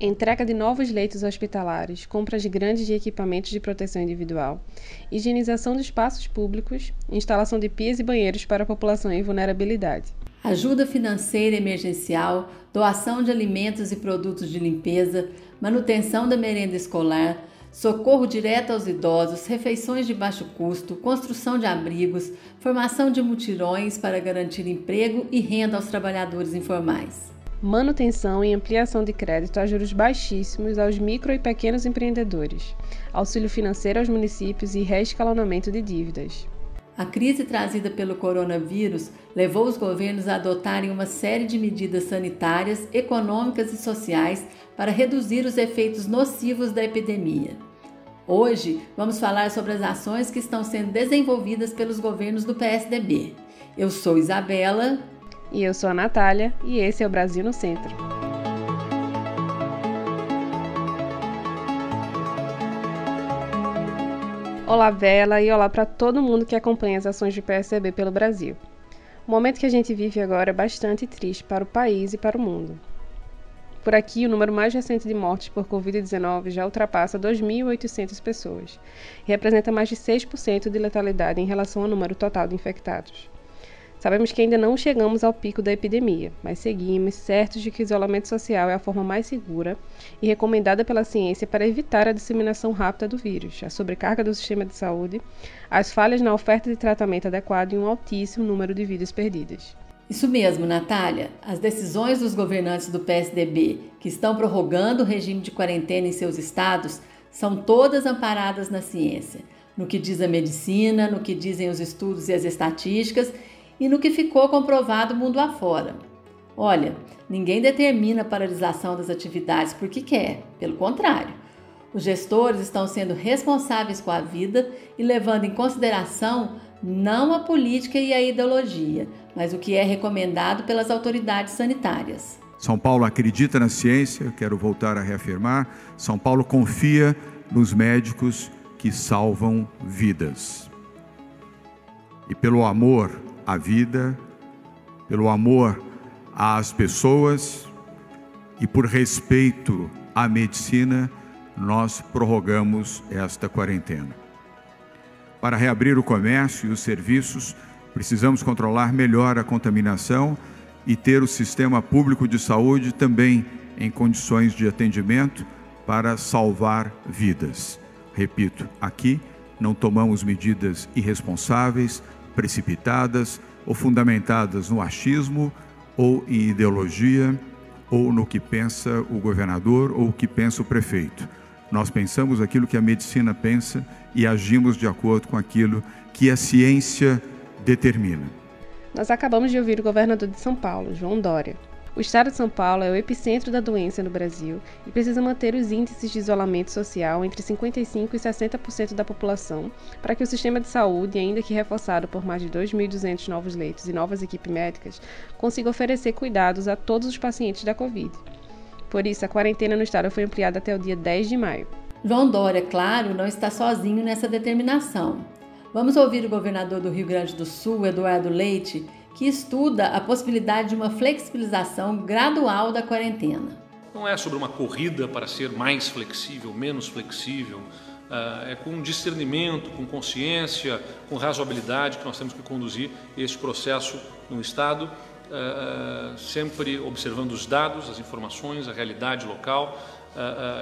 entrega de novos leitos hospitalares, compras grandes de equipamentos de proteção individual, higienização de espaços públicos, instalação de pias e banheiros para a população em vulnerabilidade. Ajuda financeira emergencial, doação de alimentos e produtos de limpeza, manutenção da merenda escolar, socorro direto aos idosos, refeições de baixo custo, construção de abrigos, formação de mutirões para garantir emprego e renda aos trabalhadores informais manutenção e ampliação de crédito a juros baixíssimos aos micro e pequenos empreendedores, auxílio financeiro aos municípios e reescalonamento de dívidas. A crise trazida pelo coronavírus levou os governos a adotarem uma série de medidas sanitárias, econômicas e sociais para reduzir os efeitos nocivos da epidemia. Hoje, vamos falar sobre as ações que estão sendo desenvolvidas pelos governos do PSDB. Eu sou Isabela. E eu sou a Natália, e esse é o Brasil no Centro. Olá, Bela, e olá para todo mundo que acompanha as ações do PSDB pelo Brasil. O momento que a gente vive agora é bastante triste para o país e para o mundo. Por aqui, o número mais recente de mortes por Covid-19 já ultrapassa 2.800 pessoas e representa mais de 6% de letalidade em relação ao número total de infectados. Sabemos que ainda não chegamos ao pico da epidemia, mas seguimos certos de que o isolamento social é a forma mais segura e recomendada pela ciência para evitar a disseminação rápida do vírus, a sobrecarga do sistema de saúde, as falhas na oferta de tratamento adequado e um altíssimo número de vidas perdidas. Isso mesmo, Natália. As decisões dos governantes do PSDB que estão prorrogando o regime de quarentena em seus estados são todas amparadas na ciência, no que diz a medicina, no que dizem os estudos e as estatísticas e no que ficou comprovado mundo afora. Olha, ninguém determina a paralisação das atividades porque quer, pelo contrário. Os gestores estão sendo responsáveis com a vida e levando em consideração não a política e a ideologia, mas o que é recomendado pelas autoridades sanitárias. São Paulo acredita na ciência, quero voltar a reafirmar. São Paulo confia nos médicos que salvam vidas. E pelo amor à vida, pelo amor às pessoas e por respeito à medicina, nós prorrogamos esta quarentena. Para reabrir o comércio e os serviços, precisamos controlar melhor a contaminação e ter o sistema público de saúde também em condições de atendimento para salvar vidas. Repito, aqui não tomamos medidas irresponsáveis, precipitadas ou fundamentadas no achismo ou em ideologia ou no que pensa o governador ou o que pensa o prefeito. Nós pensamos aquilo que a medicina pensa e agimos de acordo com aquilo que a ciência determina. Nós acabamos de ouvir o governador de São Paulo, João Dória, o estado de São Paulo é o epicentro da doença no Brasil e precisa manter os índices de isolamento social entre 55% e 60% da população para que o sistema de saúde, ainda que reforçado por mais de 2.200 novos leitos e novas equipes médicas, consiga oferecer cuidados a todos os pacientes da Covid. Por isso, a quarentena no estado foi ampliada até o dia 10 de maio. João Dória, claro, não está sozinho nessa determinação. Vamos ouvir o governador do Rio Grande do Sul, Eduardo Leite, que estuda a possibilidade de uma flexibilização gradual da quarentena. Não é sobre uma corrida para ser mais flexível, menos flexível, ah, é com discernimento, com consciência, com razoabilidade que nós temos que conduzir este processo no Estado, ah, ah, sempre observando os dados, as informações, a realidade local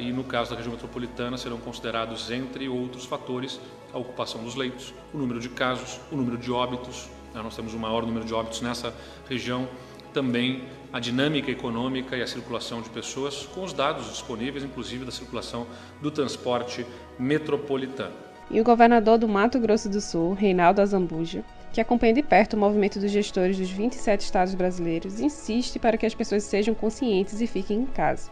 e, no caso da região metropolitana, serão considerados, entre outros fatores, a ocupação dos leitos, o número de casos, o número de óbitos? Nós temos o maior número de óbitos nessa região, também a dinâmica econômica e a circulação de pessoas, com os dados disponíveis, inclusive da circulação do transporte metropolitano. E o governador do Mato Grosso do Sul, Reinaldo Azambuja, que acompanha de perto o movimento dos gestores dos 27 estados brasileiros, insiste para que as pessoas sejam conscientes e fiquem em casa,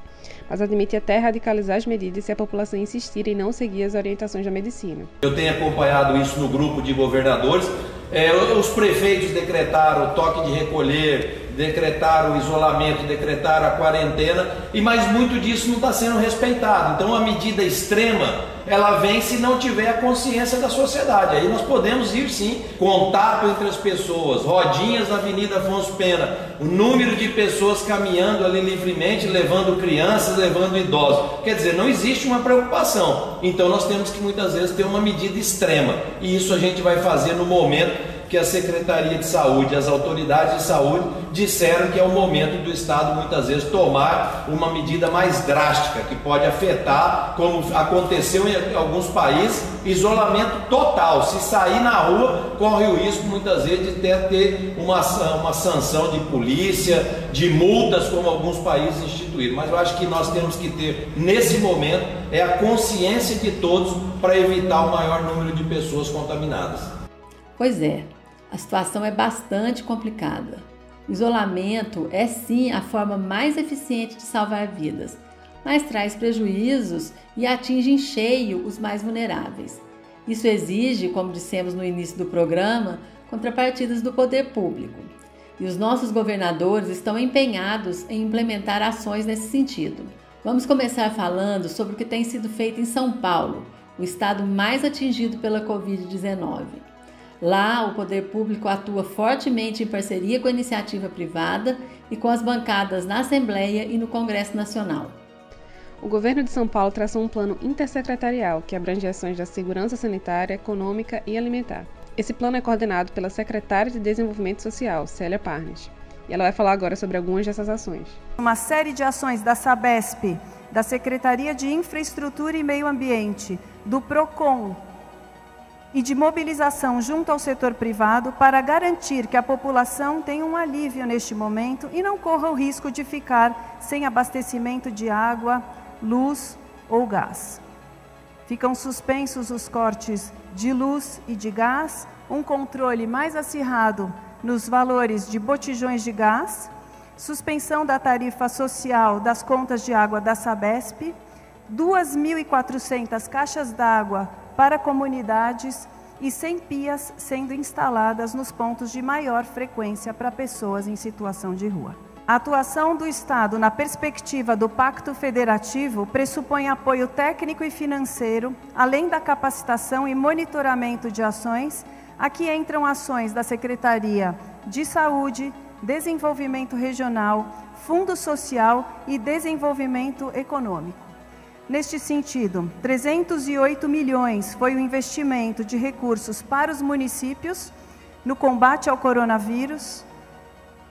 mas admite até radicalizar as medidas se a população insistir em não seguir as orientações da medicina. Eu tenho acompanhado isso no grupo de governadores É, os prefeitos decretaram o toque de recolher, decretaram o isolamento, decretaram a quarentena, e mas muito disso não está sendo respeitado. Então a medida extrema ela vem se não tiver a consciência da sociedade. Aí nós podemos ir sim, contato entre as pessoas, rodinhas na Avenida Afonso Pena, o número de pessoas caminhando ali livremente, levando crianças, levando idosos. Quer dizer, não existe uma preocupação. Então nós temos que muitas vezes ter uma medida extrema. E isso a gente vai fazer no momento que a Secretaria de Saúde, as autoridades de saúde disseram que é o momento do Estado muitas vezes tomar uma medida mais drástica, que pode afetar, como aconteceu em alguns países, isolamento total. Se sair na rua, corre o risco muitas vezes de ter, ter uma, uma sanção de polícia, de multas, como alguns países instituíram. Mas eu acho que nós temos que ter, nesse momento, é a consciência de todos para evitar o maior número de pessoas contaminadas. Pois é, a situação é bastante complicada. Isolamento é sim a forma mais eficiente de salvar vidas, mas traz prejuízos e atinge em cheio os mais vulneráveis. Isso exige, como dissemos no início do programa, contrapartidas do poder público. E os nossos governadores estão empenhados em implementar ações nesse sentido. Vamos começar falando sobre o que tem sido feito em São Paulo, o estado mais atingido pela Covid-19. Lá, o poder público atua fortemente em parceria com a iniciativa privada e com as bancadas na Assembleia e no Congresso Nacional. O governo de São Paulo traçou um plano intersecretarial que abrange ações da segurança sanitária, econômica e alimentar. Esse plano é coordenado pela secretária de Desenvolvimento Social, Célia Parnes. E ela vai falar agora sobre algumas dessas ações. Uma série de ações da SABESP, da Secretaria de Infraestrutura e Meio Ambiente, do PROCON, e de mobilização junto ao setor privado para garantir que a população tenha um alívio neste momento e não corra o risco de ficar sem abastecimento de água, luz ou gás. Ficam suspensos os cortes de luz e de gás, um controle mais acirrado nos valores de botijões de gás, suspensão da tarifa social das contas de água da Sabesp, 2.400 caixas d'água para comunidades e 100 pias sendo instaladas nos pontos de maior frequência para pessoas em situação de rua. A atuação do Estado na perspectiva do Pacto Federativo pressupõe apoio técnico e financeiro, além da capacitação e monitoramento de ações. Aqui entram ações da Secretaria de Saúde, Desenvolvimento Regional, Fundo Social e Desenvolvimento Econômico. Neste sentido, 308 milhões foi o investimento de recursos para os municípios no combate ao coronavírus,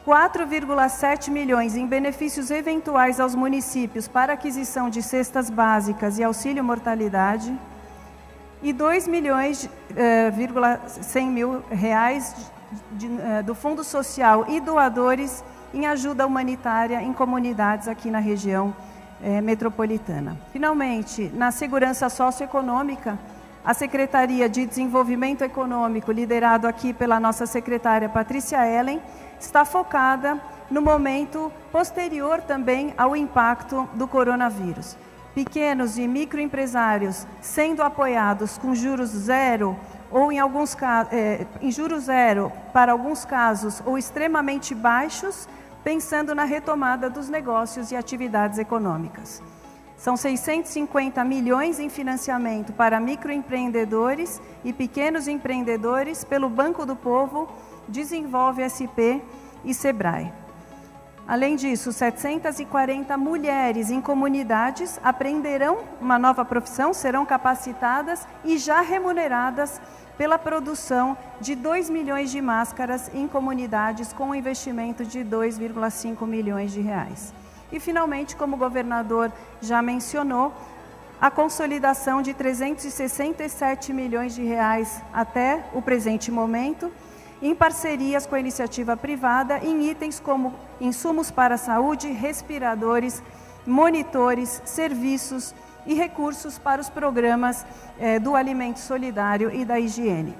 4,7 milhões em benefícios eventuais aos municípios para aquisição de cestas básicas e auxílio mortalidade, e 2 milhões, eh, 100 mil reais de, de, eh, do Fundo Social e doadores em ajuda humanitária em comunidades aqui na região é, metropolitana. Finalmente, na segurança socioeconômica, a Secretaria de Desenvolvimento Econômico, liderado aqui pela nossa secretária Patrícia Ellen, está focada no momento posterior também ao impacto do coronavírus. Pequenos e microempresários sendo apoiados com juros zero ou em alguns é, em juros zero para alguns casos ou extremamente baixos pensando na retomada dos negócios e atividades econômicas. São 650 milhões em financiamento para microempreendedores e pequenos empreendedores pelo Banco do Povo, Desenvolve SP e Sebrae. Além disso, 740 mulheres em comunidades aprenderão uma nova profissão, serão capacitadas e já remuneradas pela produção de 2 milhões de máscaras em comunidades com um investimento de 2,5 milhões de reais. E finalmente, como o governador já mencionou, a consolidação de 367 milhões de reais até o presente momento, em parcerias com a iniciativa privada, em itens como insumos para a saúde, respiradores, monitores, serviços, e recursos para os programas eh, do alimento solidário e da higiene.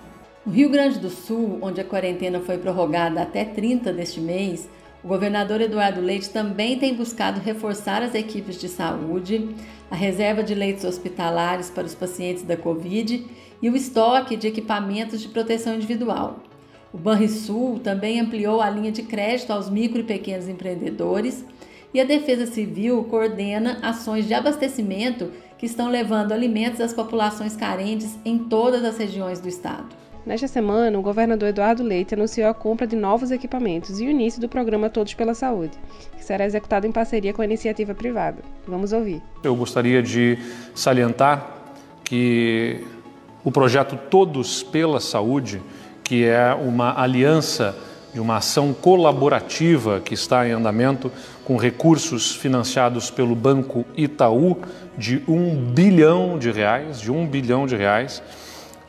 No Rio Grande do Sul, onde a quarentena foi prorrogada até 30 deste mês, o governador Eduardo Leite também tem buscado reforçar as equipes de saúde, a reserva de leitos hospitalares para os pacientes da Covid e o estoque de equipamentos de proteção individual. O Banrisul também ampliou a linha de crédito aos micro e pequenos empreendedores e a Defesa Civil coordena ações de abastecimento que estão levando alimentos às populações carentes em todas as regiões do estado. Nesta semana, o governador Eduardo Leite anunciou a compra de novos equipamentos e o início do programa Todos pela Saúde, que será executado em parceria com a iniciativa privada. Vamos ouvir. Eu gostaria de salientar que o projeto Todos pela Saúde que é uma aliança de uma ação colaborativa que está em andamento com recursos financiados pelo Banco Itaú de um bilhão de reais, de um bilhão de reais.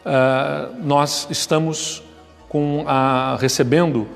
Uh, nós estamos com a, recebendo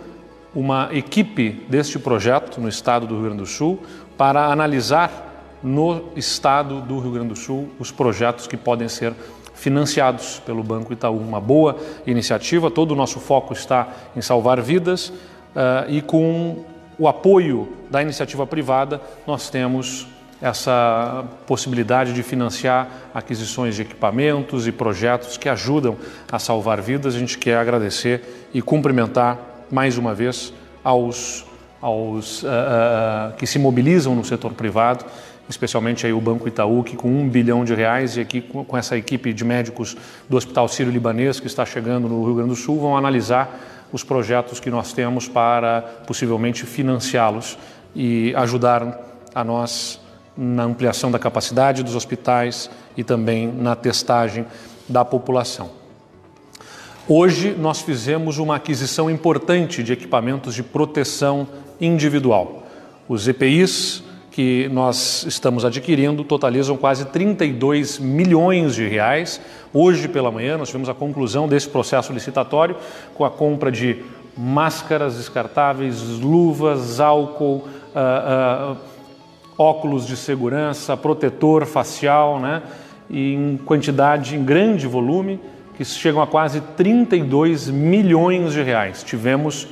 uma equipe deste projeto no estado do Rio Grande do Sul para analisar no estado do Rio Grande do Sul os projetos que podem ser financiados pelo Banco Itaú. Uma boa iniciativa, todo o nosso foco está em salvar vidas uh, e com o apoio da iniciativa privada, nós temos essa possibilidade de financiar aquisições de equipamentos e projetos que ajudam a salvar vidas. A gente quer agradecer e cumprimentar mais uma vez aos, aos uh, uh, que se mobilizam no setor privado especialmente aí o Banco Itaú, que com um bilhão de reais e aqui com essa equipe de médicos do Hospital Sírio-Libanês que está chegando no Rio Grande do Sul, vão analisar os projetos que nós temos para possivelmente financiá-los e ajudar a nós na ampliação da capacidade dos hospitais e também na testagem da população. Hoje nós fizemos uma aquisição importante de equipamentos de proteção individual. Os EPIs que nós estamos adquirindo totalizam quase 32 milhões de reais. Hoje pela manhã nós tivemos a conclusão desse processo licitatório com a compra de máscaras descartáveis, luvas, álcool, uh, uh, óculos de segurança, protetor facial, né? Em quantidade, em grande volume, que chegam a quase 32 milhões de reais. Tivemos,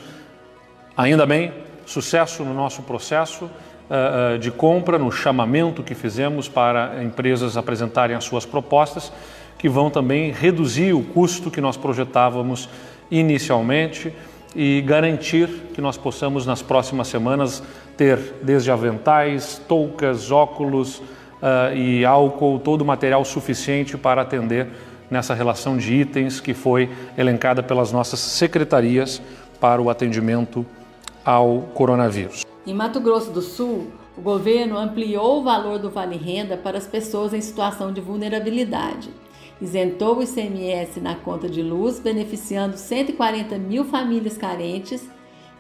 ainda bem, sucesso no nosso processo uh, de compra, no chamamento que fizemos para empresas apresentarem as suas propostas, que vão também reduzir o custo que nós projetávamos inicialmente e garantir que nós possamos nas próximas semanas ter desde aventais, toucas, óculos uh, e álcool, todo o material suficiente para atender nessa relação de itens que foi elencada pelas nossas secretarias para o atendimento ao coronavírus. Em Mato Grosso do Sul, o governo ampliou o valor do Vale Renda para as pessoas em situação de vulnerabilidade. Isentou o ICMS na conta de luz, beneficiando 140 mil famílias carentes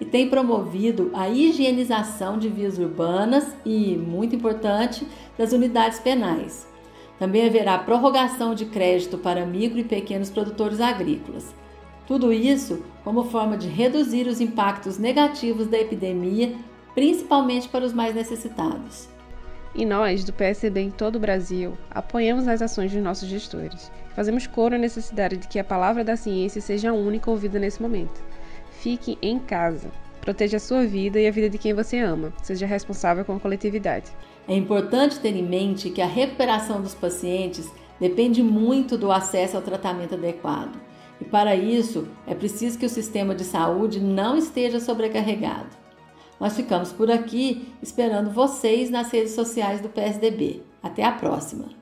e tem promovido a higienização de vias urbanas e, muito importante, das unidades penais. Também haverá prorrogação de crédito para micro e pequenos produtores agrícolas. Tudo isso como forma de reduzir os impactos negativos da epidemia principalmente para os mais necessitados. E nós, do PSB em todo o Brasil, apoiamos as ações de nossos gestores. Fazemos coro à necessidade de que a palavra da ciência seja a única ouvida nesse momento. Fique em casa. Proteja a sua vida e a vida de quem você ama. Seja responsável com a coletividade. É importante ter em mente que a recuperação dos pacientes depende muito do acesso ao tratamento adequado. E para isso, é preciso que o sistema de saúde não esteja sobrecarregado. Nós ficamos por aqui esperando vocês nas redes sociais do PSDB. Até a próxima!